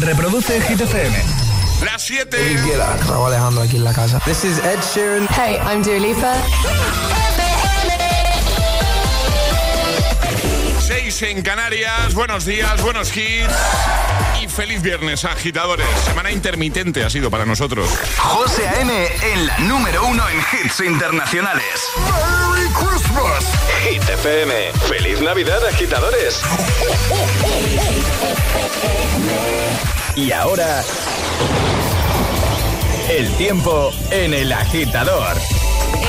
Reproduce Hit FM. Las 7. Raúl Alejandro aquí en la casa. This is Ed Sheeran. Hey, I'm Dua Lipa. 6 en Canarias. Buenos días, buenos hits. Y feliz viernes, agitadores. Semana intermitente ha sido para nosotros. José A.M. en la número uno en hits internacionales. ¡Merry Christmas! Hit FM. ¡Feliz Navidad, agitadores! Y ahora... El tiempo en el agitador.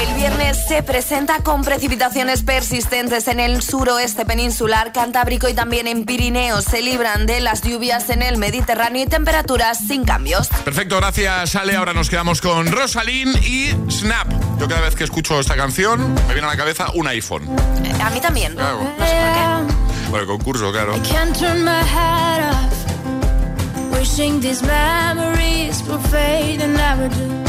El viernes se presenta con precipitaciones persistentes en el suroeste peninsular, Cantábrico y también en Pirineos. Se libran de las lluvias en el Mediterráneo y temperaturas sin cambios. Perfecto, gracias Ale. Ahora nos quedamos con Rosalind y Snap. Yo cada vez que escucho esta canción me viene a la cabeza un iPhone. Eh, a mí también. Claro. No sé por qué. Por el concurso, claro. can't turn my head off. Wishing these memories will fade and never do.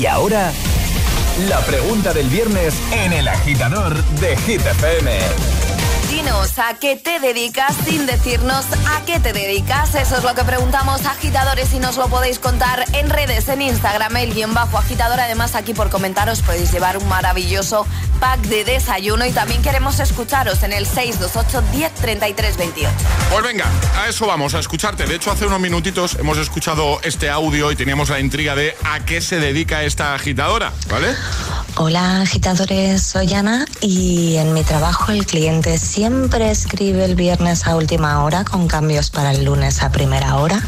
Y ahora, la pregunta del viernes en el agitador de Hit FM. Dinos a qué te dedicas sin decirnos a qué te dedicas. Eso es lo que preguntamos agitadores y nos lo podéis contar en redes, en Instagram, el guion bajo agitador. Además, aquí por comentaros podéis llevar un maravilloso pack de desayuno y también queremos escucharos en el 628 10 33 28. Pues venga, a eso vamos, a escucharte. De hecho, hace unos minutitos hemos escuchado este audio y teníamos la intriga de a qué se dedica esta agitadora, ¿vale? Hola agitadores, soy Ana y en mi trabajo el cliente siempre escribe el viernes a última hora con cambios para el lunes a primera hora.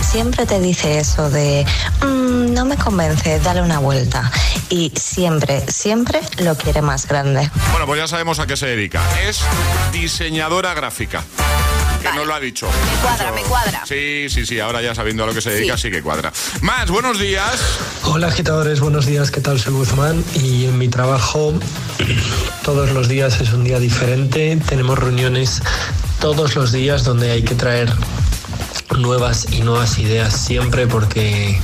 Siempre te dice eso de "Mm, no me convence, dale una vuelta. Y siempre, siempre lo quiere más grande. Bueno, pues ya sabemos a qué se dedica. Es diseñadora gráfica. Que Vale. nos lo ha dicho. Me cuadra, me cuadra. Sí, sí, sí. Ahora ya sabiendo a lo que se dedica, Sí. sí, que cuadra. Más, buenos días. Hola agitadores, buenos días, ¿qué tal? Soy Guzmán y en mi trabajo todos los días es un día diferente. Tenemos reuniones todos los días donde hay que traer nuevas y nuevas ideas siempre porque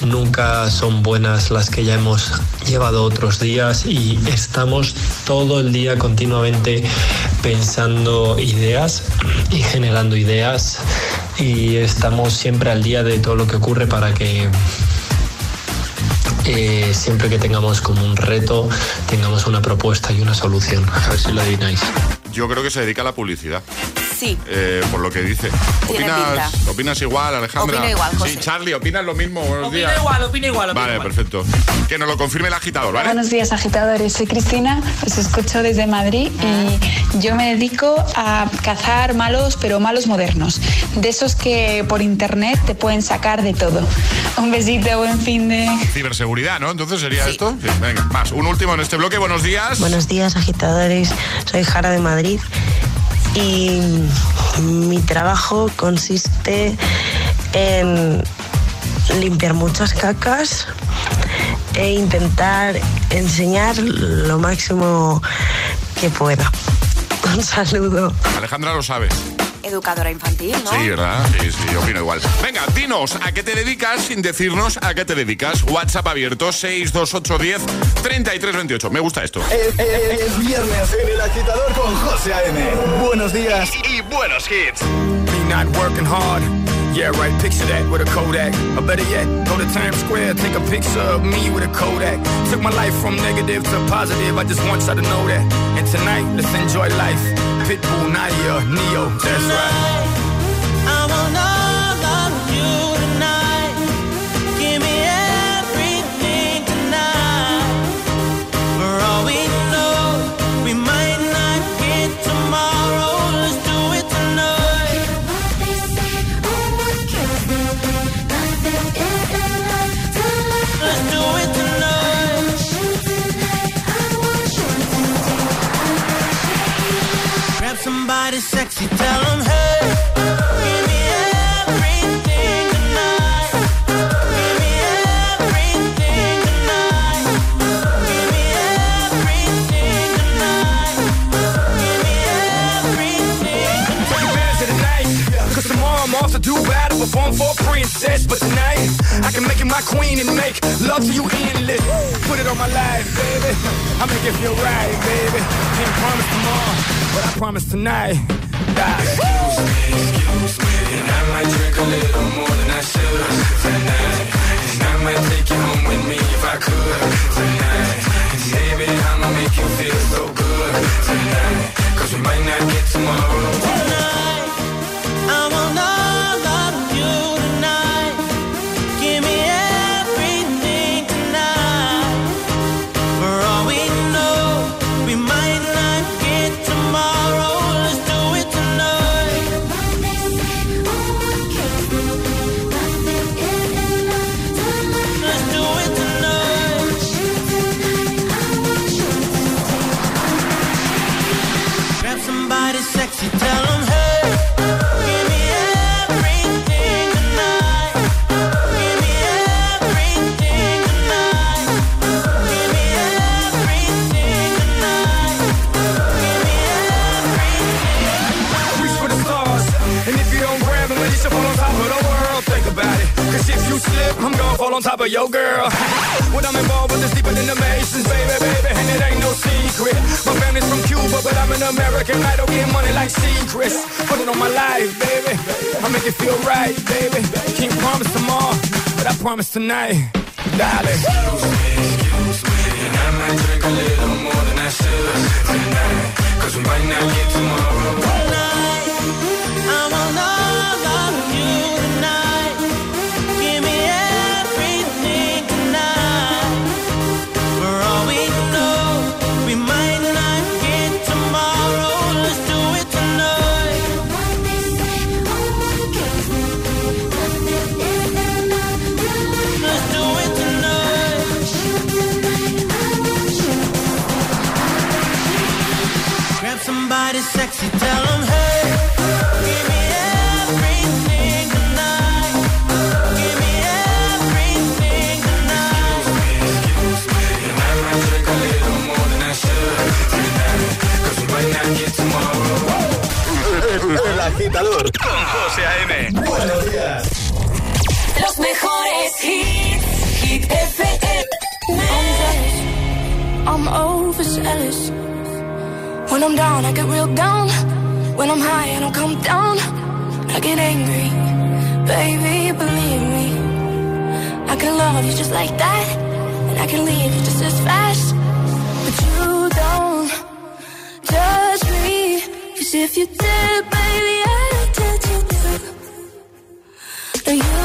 nunca son buenas las que ya hemos llevado otros días y estamos todo el día continuamente pensando ideas y generando ideas y estamos siempre al día de todo lo que ocurre para que eh, siempre que tengamos como un reto tengamos una propuesta y una solución. A ver si lo adivináis. Yo creo que se dedica a la publicidad. Sí. Eh, por lo que dice. ¿Opinas, ¿Opinas, igual, Alejandra? Opino igual, José. Sí, Charlie, ¿opinas lo mismo? Buenos opino igual, opino igual. vale, perfecto. Que nos lo confirme el agitador, ¿vale? Buenos días, agitadores. Soy Cristina, os escucho desde Madrid y yo me dedico a cazar malos, pero malos modernos. De esos que por internet te pueden sacar de todo. Un besito, buen fin de... Ciberseguridad, ¿no? Entonces sería esto. venga, más. Un último en este bloque. Buenos días. Buenos días, agitadores. Soy Jara de Madrid y mi trabajo consiste en limpiar muchas cacas e intentar enseñar lo máximo que pueda. Un saludo. Alejandra lo sabe educadora infantil, ¿no? Sí, ¿verdad? Sí, sí, opino igual. Venga, dinos a qué te dedicas sin decirnos a qué te dedicas. WhatsApp abierto 62810 3328. Me gusta esto. Es, viernes en el agitador con José A.M. Buenos días y, buenos hits. Me not working hard. Yeah, right, picture that with a Kodak. Or better yet, go to Times Square, take a picture of me with a Kodak. Took my life from negative to positive, I just want y'all to know that. And tonight, let's enjoy life. Pitbull, Nadia, Neo, that's right. I wanna sexy, tell them, hey. Give me everything tonight. Give me everything tonight. Give me everything tonight. Give me everything. Cause tomorrow I'm off to do battle, perform for But tonight, I can make you my queen and make love to you endless. Put it on my life, baby. I make it feel right, baby. Can't promise tomorrow but I promise tonight. Die. Tonight. Excuse me, excuse me, I might drink a little more than I should not get tomorrow. Tonight, agitador con José A.M. Buenos días. Los mejores hits. Hit FM. I'm overzealous. When I'm down, I get real down. When I'm high, I don't come down. I get angry. Baby, believe me. I can love you just like that. And I can leave you just as fast. But you don't judge me. Cause if you did, baby, I'd judge you. No, you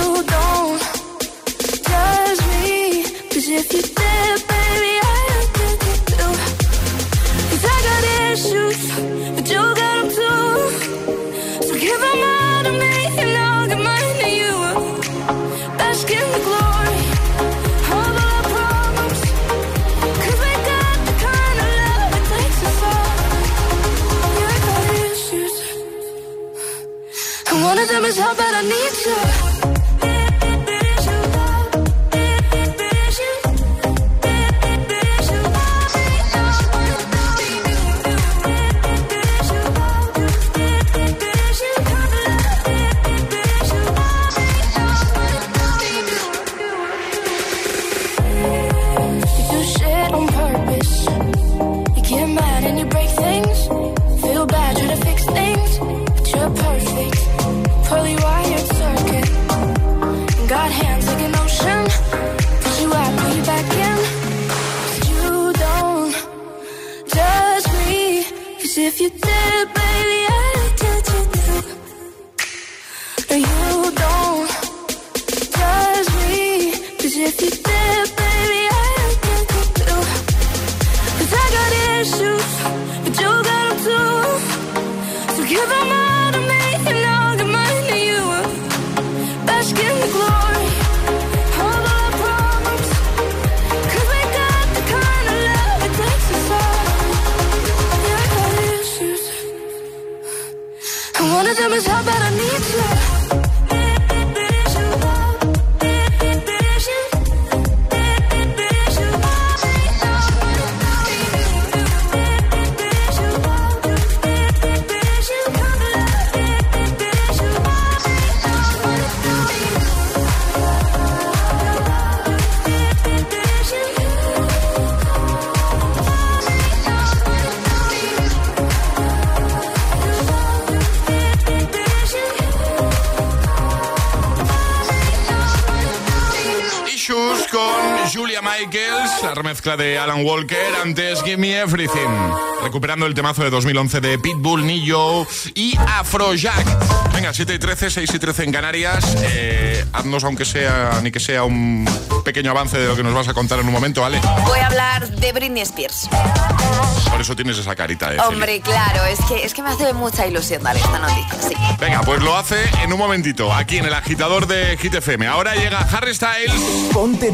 remezcla de Alan Walker, antes Give Me Everything. Recuperando el temazo de 2011 de Pitbull, Nillo y Afrojack. Venga, 7 y 13, 6 y 13 en Canarias. Eh, haznos, aunque sea, ni que sea un pequeño avance de lo que nos vas a contar en un momento, ¿vale? Voy a hablar de Britney Spears. Por eso tienes esa carita, ¿eh? Hombre, claro, es que, es que me hace mucha ilusión dar esta noticia, sí. Venga, pues lo hace en un momentito, aquí en el agitador de Hit FM. Ahora llega Harry Styles. Ponte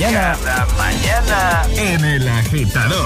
mañana. Cada mañana en El Agitador.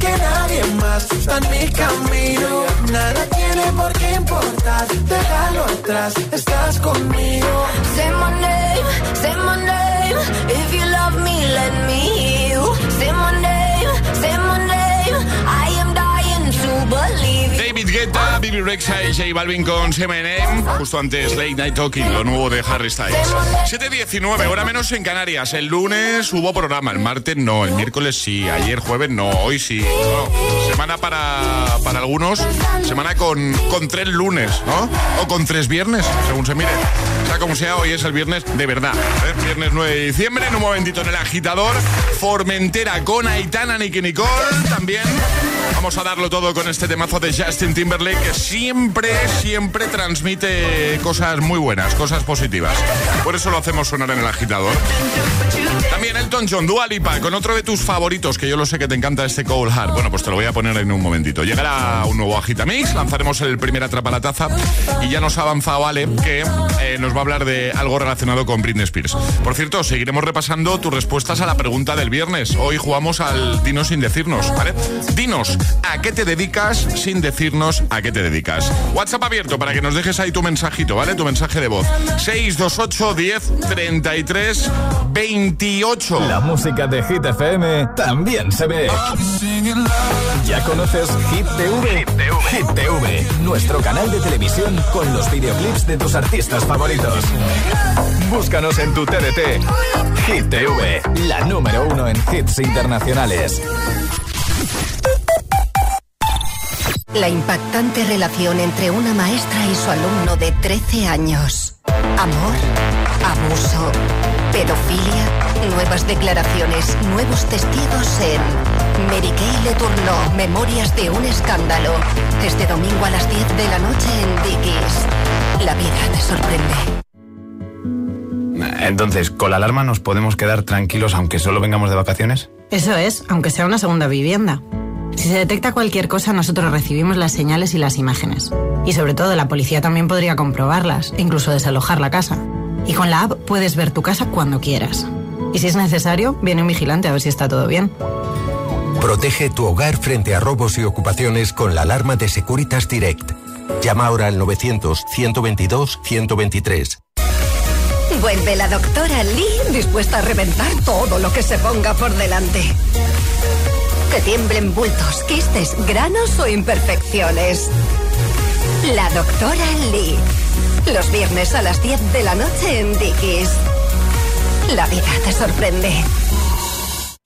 Que nadie más está en mi camino. Nada tiene por qué importar, déjalo atrás, estás conmigo. Bibi Rexa y J Balvin con CMNM. Justo antes Late Night Talking, lo nuevo de Harry Styles. 7.19, hora menos en Canarias. El lunes hubo programa, el martes no, el miércoles sí, ayer jueves no, hoy sí. Bueno, semana para, para algunos, semana con, con tres lunes, ¿no? O con tres viernes, según se mire. O sea, como sea, hoy es el viernes de verdad. ¿eh? Viernes 9 de diciembre, en un momentito en el agitador. Formentera con Aitana, Nicky Nicole también. Vamos a darlo todo con este temazo de Justin Timberlake que siempre, siempre transmite cosas muy buenas, cosas positivas. Por eso lo hacemos sonar en el agitador. También Elton John, Dua Lipa, con otro de tus favoritos, que yo lo sé que te encanta este Cold Heart. Bueno, pues te lo voy a poner en un momentito. Llegará un nuevo Agitamix, lanzaremos el primer Atrapa la Taza y ya nos ha avanzado Ale, que eh, nos va a hablar de algo relacionado con Britney Spears. Por cierto, seguiremos repasando tus respuestas a la pregunta del viernes. Hoy jugamos al Dinos sin decirnos, ¿vale? Dinos, ¿a qué te dedicas sin decirnos a qué te dedicas? WhatsApp abierto para que nos dejes ahí tu mensajito, ¿vale? Tu mensaje de voz. 628 10 33 28. La música de Hit FM también se ve. ¿Ya conoces Hit TV? Hit TV, nuestro canal de televisión con los videoclips de tus artistas favoritos. Búscanos en tu TDT. Hit TV, la número uno en hits internacionales. La impactante relación entre una maestra y su alumno de 13 años. Amor, abuso, pedofilia, nuevas declaraciones, nuevos testigos en Mary Kay Imposible turno, Memorias de un escándalo. Este domingo a las 10 de la noche en Dickies. La vida te sorprende. Entonces, ¿con la alarma nos podemos quedar tranquilos aunque solo vengamos de vacaciones? Eso es, aunque sea una segunda vivienda. Si se detecta cualquier cosa, nosotros recibimos las señales y las imágenes. Y sobre todo, la policía también podría comprobarlas e incluso desalojar la casa. Y con la app puedes ver tu casa cuando quieras. Y si es necesario, viene un vigilante a ver si está todo bien. Protege tu hogar frente a robos y ocupaciones con la alarma de Securitas Direct. Llama ahora al 900-122-123. Vuelve la doctora Lee dispuesta a reventar todo lo que se ponga por delante. Que tiemblen bultos, quistes, granos o imperfecciones. La doctora Lee. Los viernes a las 10 de la noche en Dickies. La vida te sorprende.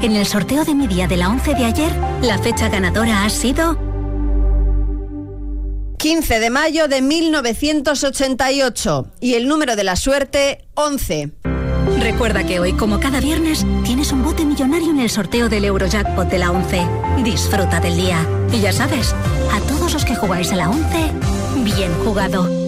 En el sorteo de mi día de la 11 de ayer, la fecha ganadora ha sido 15 de mayo de 1988 y el número de la suerte 11. Recuerda que hoy, como cada viernes, tienes un bote millonario en el sorteo del Eurojackpot de la 11. Disfruta del día. Y ya sabes, a todos los que jugáis a la 11, bien jugado.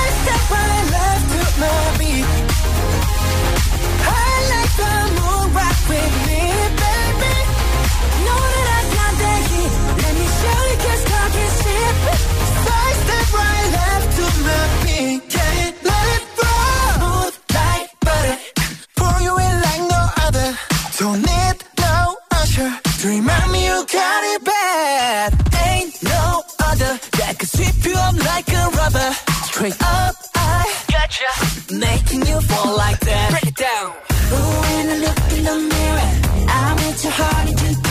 Your heart to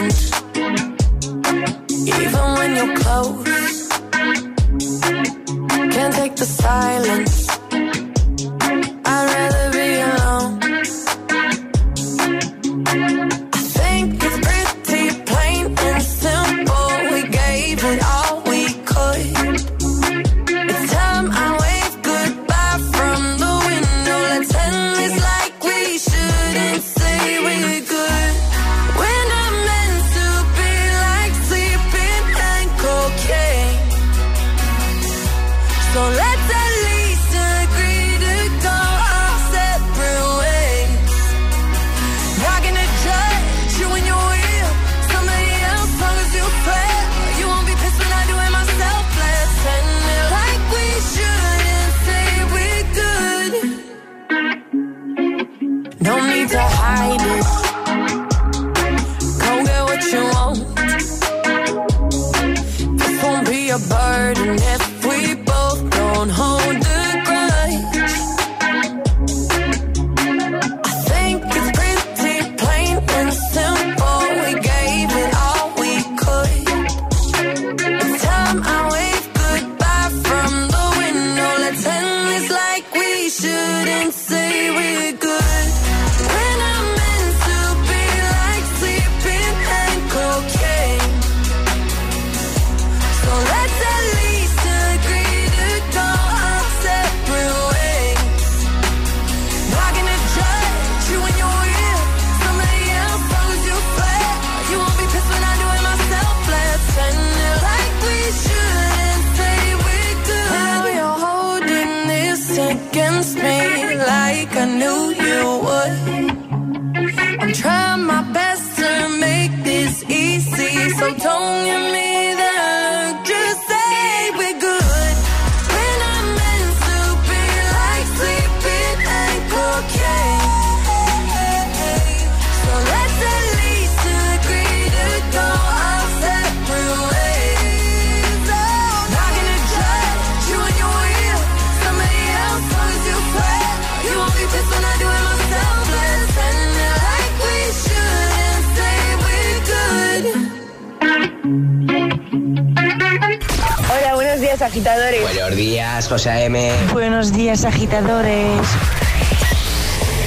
Buenos días, José M. Buenos días, agitadores.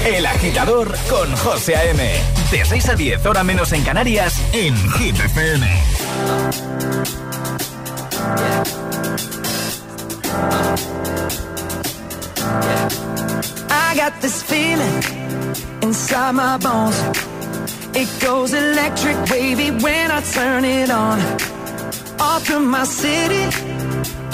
El agitador con José A.M. De 6 a 10, hora menos en Canarias, en Hit FM. I got this feeling inside my bones. It goes electric wavy when I turn it on. All through my city.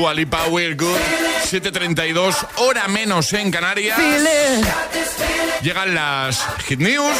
Timberlake, antes Dua Lipa, We're Good, 7.32, hora menos en Canarias. Llegan las Hit News.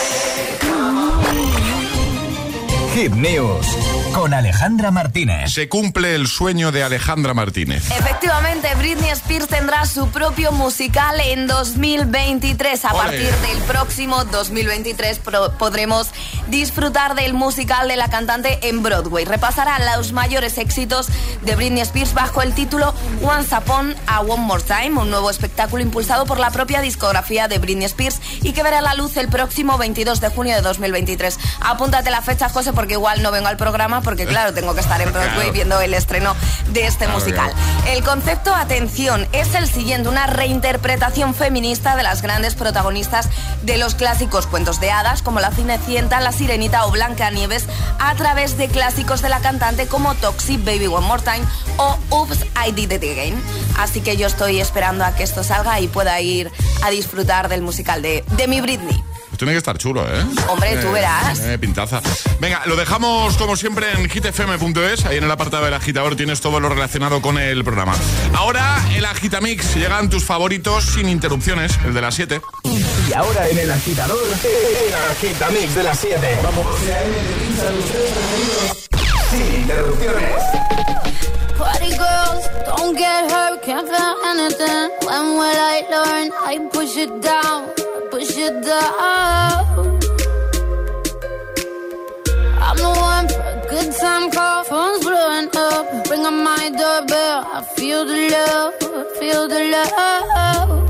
Hit News con Alejandra Martínez. Se cumple el sueño de Alejandra Martínez. Efectivamente, Britney Spears tendrá su propio musical en 2023. A partir del próximo 2023 pro- podremos disfrutar del musical de la cantante en Broadway. Repasará los mayores éxitos de Britney Spears bajo el título Once Upon a One More Time, un nuevo espectáculo impulsado por la propia discografía de Britney Spears y que verá la luz el próximo 22 de junio de 2023. Apúntate la fecha, José, porque igual no vengo al programa porque claro, tengo que estar en Broadway viendo el estreno de este musical. El concepto, atención, es el siguiente, una reinterpretación feminista de las grandes protagonistas de los clásicos cuentos de hadas, como La Cinecienta, La Sirenita o Blancanieves, a través de clásicos de la cantante como Toxic, Baby One More Time o Oops, I Did It Again. Así que yo estoy esperando a que esto salga y pueda ir a disfrutar del musical de, de mi Britney. Tiene que estar chulo, ¿eh? Hombre, tú verás. eh, pintaza. Venga, lo dejamos como siempre en hitfm.es. Ahí en el apartado del agitador tienes todo lo relacionado con el programa. Ahora, el Agitamix. Llegan tus favoritos sin interrupciones, el de las 7. Y ahora en el agitador, el agitamix de las 7. Vamos. Sin interrupciones. Party girls, don't get hurt, can't feel anything. When will I learn? I push it down, push it down. I'm the one for a good time call, phone's blowing up. Ring on my doorbell, I feel the love, feel the love.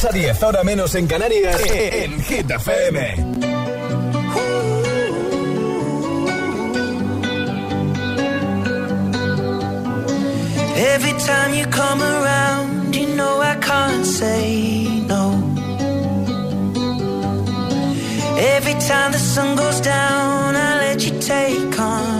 6 a 10, ahora menos en Canarias, e, en Hit FM. Every time you come around, you know I can't say no. Every time the sun goes down, I let you take on.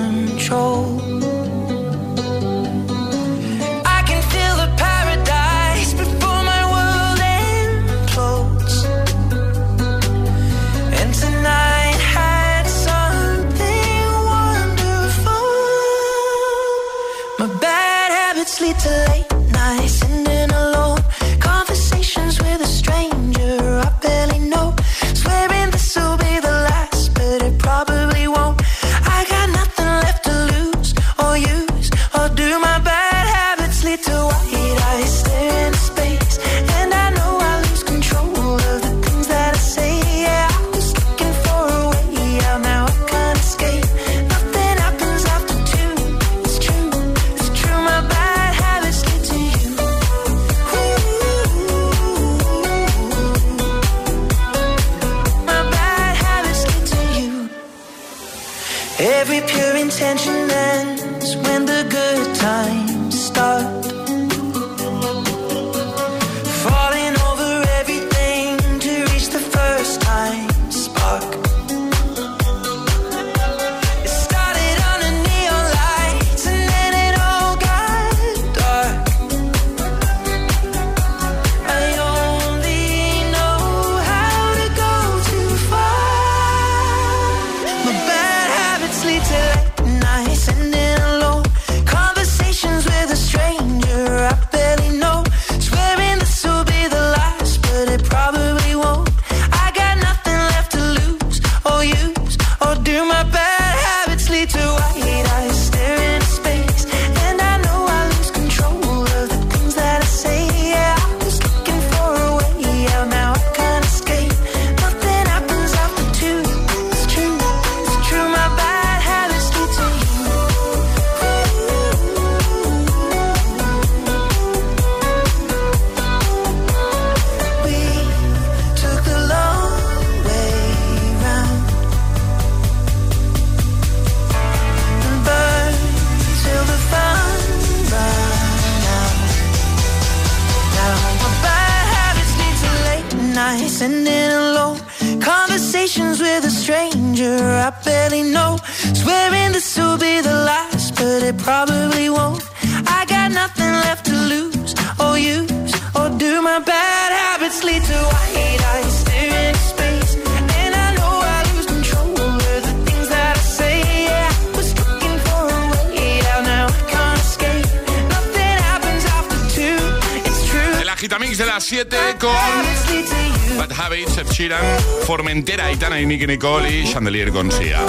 Aitana y Nicky Nicole y Chandelier con Sia.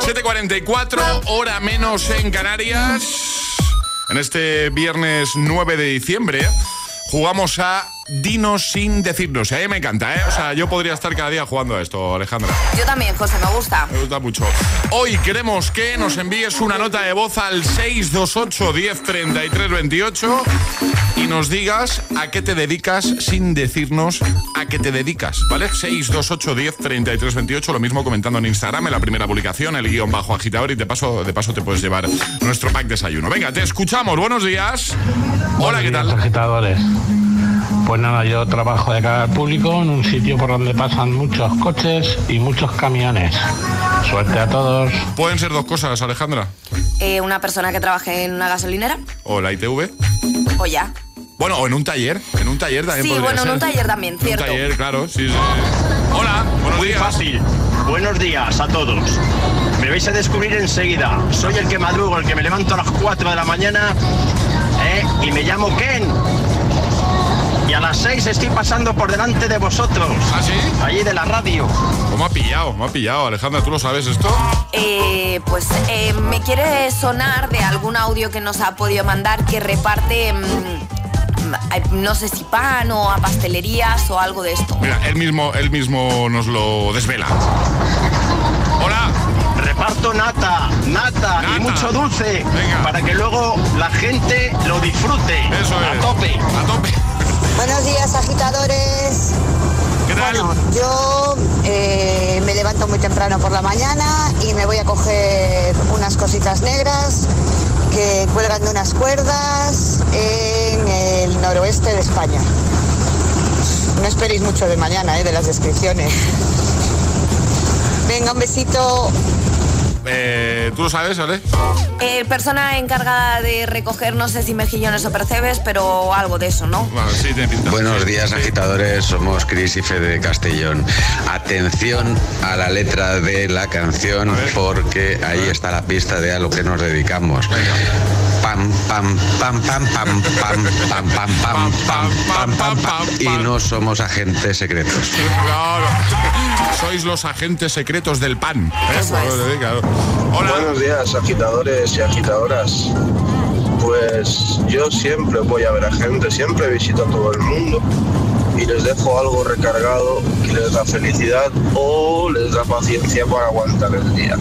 7.44, hora menos en Canarias. En este viernes 9 de diciembre jugamos a Dinos sin decirnos. Y a mí me encanta, ¿eh? O sea, yo podría estar cada día jugando a esto, Alejandra. Yo también, José, me gusta. Me gusta mucho. Hoy queremos que nos envíes una nota de voz al 628 10 33 28 y nos digas a qué te dedicas sin decirnos a qué te dedicas, ¿vale? 628 10 33 28, lo mismo comentando en Instagram, en la primera publicación, el guion bajo agitador y de paso, de paso te puedes llevar nuestro pack desayuno. Venga, te escuchamos. Buenos días. Hola, ¿qué tal? agitadores. Pues nada, yo trabajo de cara al público en un sitio por donde pasan muchos coches y muchos camiones. Suerte a todos. Pueden ser dos cosas, Alejandra. Eh, una persona que trabaje en una gasolinera O la ITV. o ya. Bueno, o en un taller. En un taller también Sí, podría bueno, en un taller también, En un cierto. taller, claro, sí, sí. Hola, buenos Muy días. fácil. Buenos días a todos. Me vais a descubrir enseguida. Soy el que madrugo, el que me levanto a las 4 de la mañana ¿eh? y me llamo Ken. A las 6 estoy pasando por delante de vosotros. ¿Ah, sí? Allí de la radio. ¿Cómo ha pillado? Me ha pillado, Alejandra, ¿tú lo sabes esto? Eh, pues eh, me quiere sonar de algún audio que nos ha podido mandar que reparte, mm, no sé si pan o a pastelerías o algo de esto. Mira, él mismo, él mismo nos lo desvela. Hola. Reparto nata, nata, y mucho dulce para que luego la gente lo disfrute. Eso A tope. A tope. Buenos días, agitadores. Bueno, yo eh, me levanto muy temprano por la mañana y me voy a coger unas cositas negras que cuelgan de unas cuerdas en el noroeste de España. No esperéis mucho de mañana, eh, de las descripciones. Venga, un besito. Eh, ¿Tú lo sabes, Ale? Eh, persona encargada de recoger, no sé si mejillones o percebes, pero algo de eso, ¿no? Bueno, sí, tiene pinta. Buenos días agitadores, somos Cris y Fede de Castellón. Atención a la letra de la canción porque ahí está la pista de a lo que nos dedicamos. Pam, pam, pam, pam, pam, pam, pam, pam, pam, pam, pam, pam, pam. Y no somos agentes secretos. Claro. Sois los agentes secretos del pan. ¿eh? Buenos días, agitadores y agitadoras. Pues yo siempre voy a ver a gente, siempre visito a todo el mundo y les dejo algo recargado que les da felicidad o les da paciencia para aguantar el día.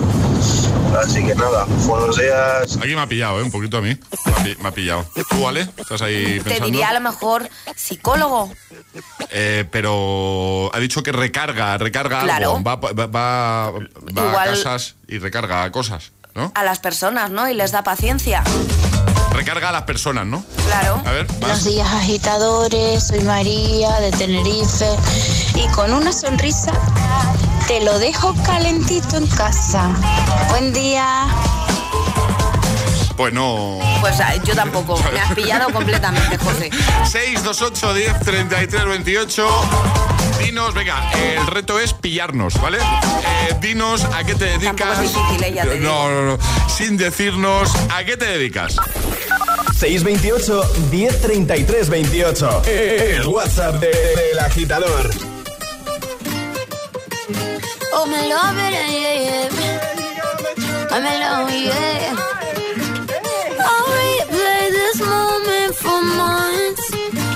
Así que nada, buenos días. Aquí me ha pillado, ¿eh? Un poquito a mí. Me ha, pi- me ha pillado. ¿Tú, Ale? ¿Estás ahí Te pensando? diría a lo mejor psicólogo. Eh, pero ha dicho que recarga, recarga Claro. algo. Va, va, va- va Igual- a casas y recarga cosas, ¿no? A las personas, ¿no? Y les da paciencia. Recarga a las personas, ¿no? Claro. A ver, Buenos días agitadores, soy María de Tenerife y con una sonrisa te lo dejo calentito en casa. Buen día. Pues no. Pues yo tampoco. Me has pillado completamente, José. 628 10 33 28. Dinos, venga, el reto es pillarnos, ¿vale? Eh, dinos a qué te dedicas. Tampoco es difícil, eh, ya te no, no, no. Sin decirnos a qué te dedicas. 628 1033 28. El WhatsApp de- del agitador. Oh, me love it, yeah, yeah. Oh, I'm in love, yeah. I'll replay this moment for months.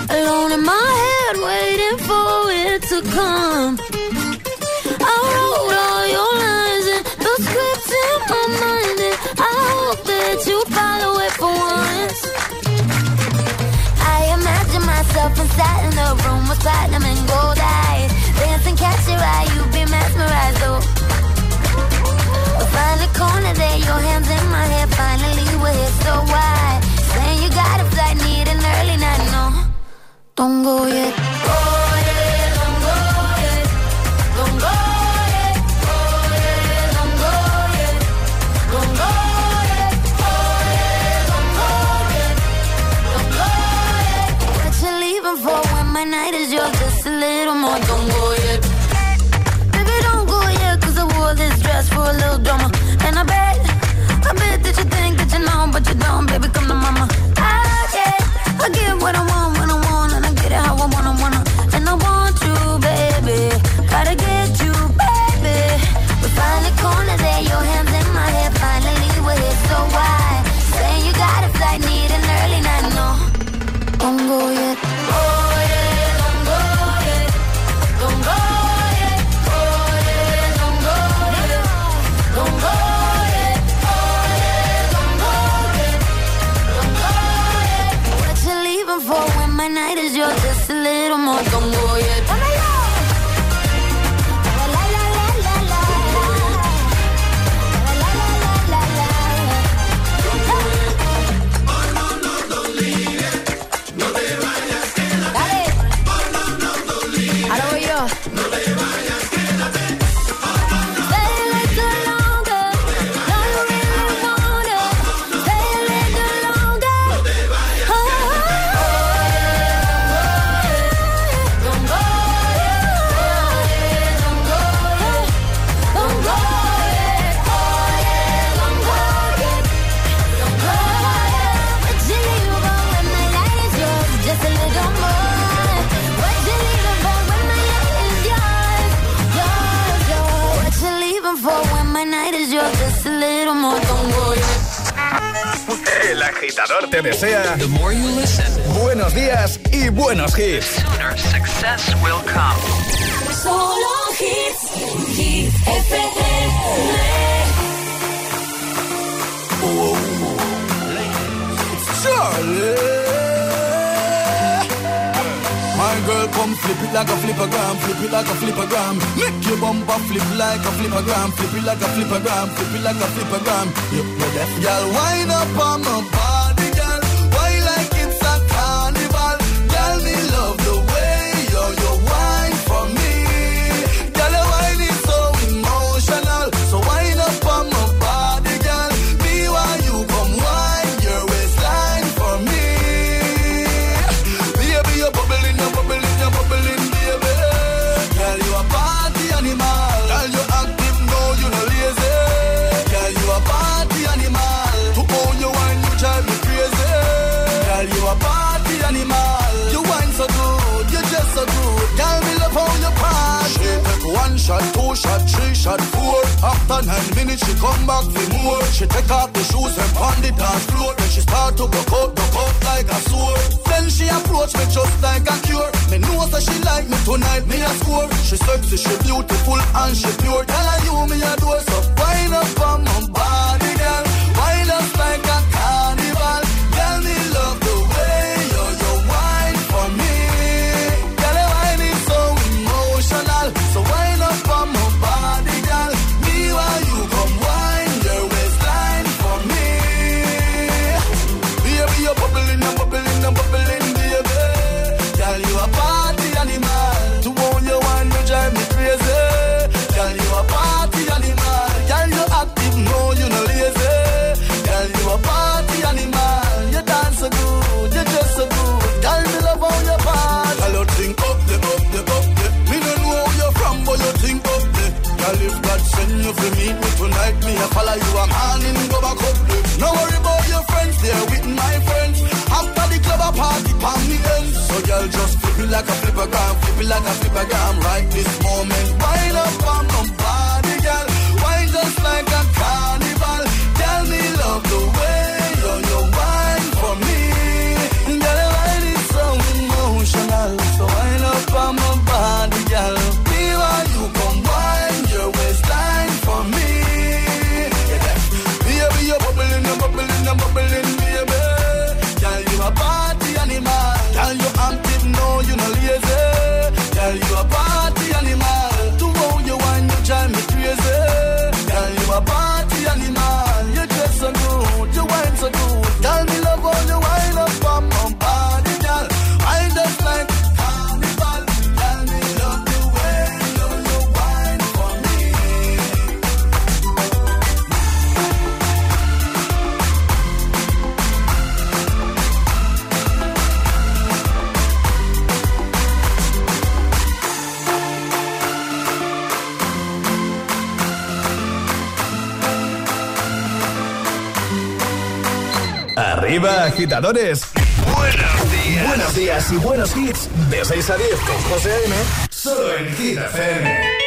Alone in my head, waiting for it to come. Finally, we're here, so why? Saying you got a flight, need an early night, no. Don't go yet. te desea The more you listen, buenos días y buenos hits. Sooner success will come. Solo hits, hits Charlie. My girl, come flip it like a flippergram, flip it like a flippergram. Make your bumper flip like a flippergram, flip it like a flippergram, flip it like a flippergram. Yep, wind up on my body. One minute she come back for more. She take out the shoes and on it dance floor. Then she start to go out, go out like a sword. Then she approach me just like a cure. Me know that she like me tonight, me a score. She sexy, she beautiful and she pure. Tell her you me a do so. Wine up on my body, girl. wine up like flip a gram, flip it like a flip gram right this moment. Wind up on Arriba, agitadores. Buenos días. Buenos días y buenos hits. De 6 a 10 con José M. Solo en Hit FM.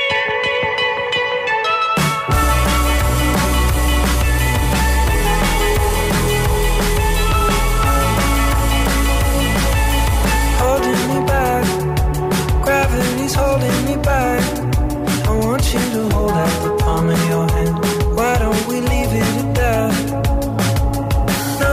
holding me back. Gravity's holding me back. I want you to hold out the palm of your hand. Why don't we leave it at that?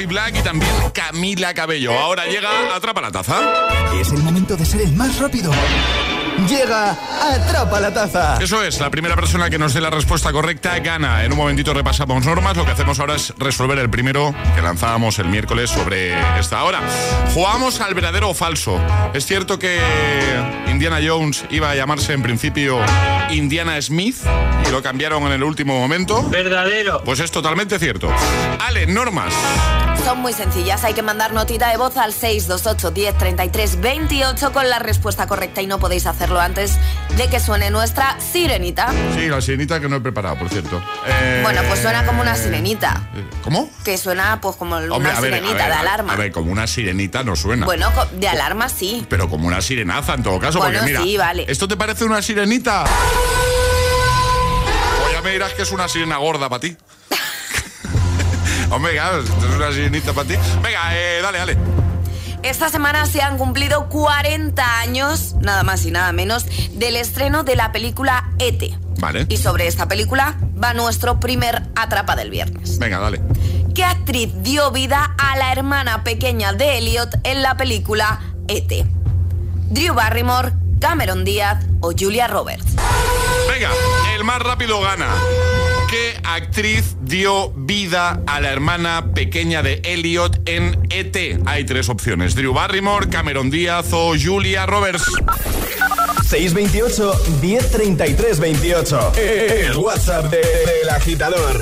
Charlie Black y también Camila Cabello. Ahora llega Atrapa la Taza. Es el momento de ser el más rápido. Llega Atrapa la Taza. Eso es, la primera persona que nos dé la respuesta correcta gana. En un momentito repasamos normas. Lo que hacemos ahora es resolver el primero que lanzábamos el miércoles sobre esta hora. Jugamos al verdadero o falso. Es cierto que Indiana Jones iba a llamarse en principio Indiana Smith y lo cambiaron en el último momento. Verdadero. Pues es totalmente cierto. Ale, normas. Son muy sencillas, hay que mandar notita de voz al 628 10 33 28 con la respuesta correcta y no podéis hacerlo antes de que suene nuestra sirenita. Sí, la sirenita que no he preparado, por cierto. Eh, Bueno, pues suena como una sirenita. ¿Cómo? Que suena pues como Hombre, una ver, sirenita ver, de alarma. A ver, como una sirenita no suena. Bueno, de alarma sí. Pero como una sirenaza en todo caso, Bueno, porque mira, sí, vale. ¿esto te parece una sirenita? O ya me dirás que es una sirena gorda para ti. Hombre, claro, esto es una sirenita para ti. Venga, eh, dale, dale. Esta semana se han cumplido 40 años, nada más y nada menos, del estreno de la película E.T. Vale. Y sobre esta película va nuestro primer Atrapa del Viernes. Venga, dale. ¿Qué actriz dio vida a la hermana pequeña de Elliot en la película E.T.? ¿Drew Barrymore, Cameron Díaz o Julia Roberts? Venga, el más rápido gana. ¿Qué actriz dio vida a la hermana pequeña de Elliot en ET? Hay tres opciones: Drew Barrymore, Cameron Díaz o Julia Roberts. 628 1033 28. El WhatsApp de- del agitador.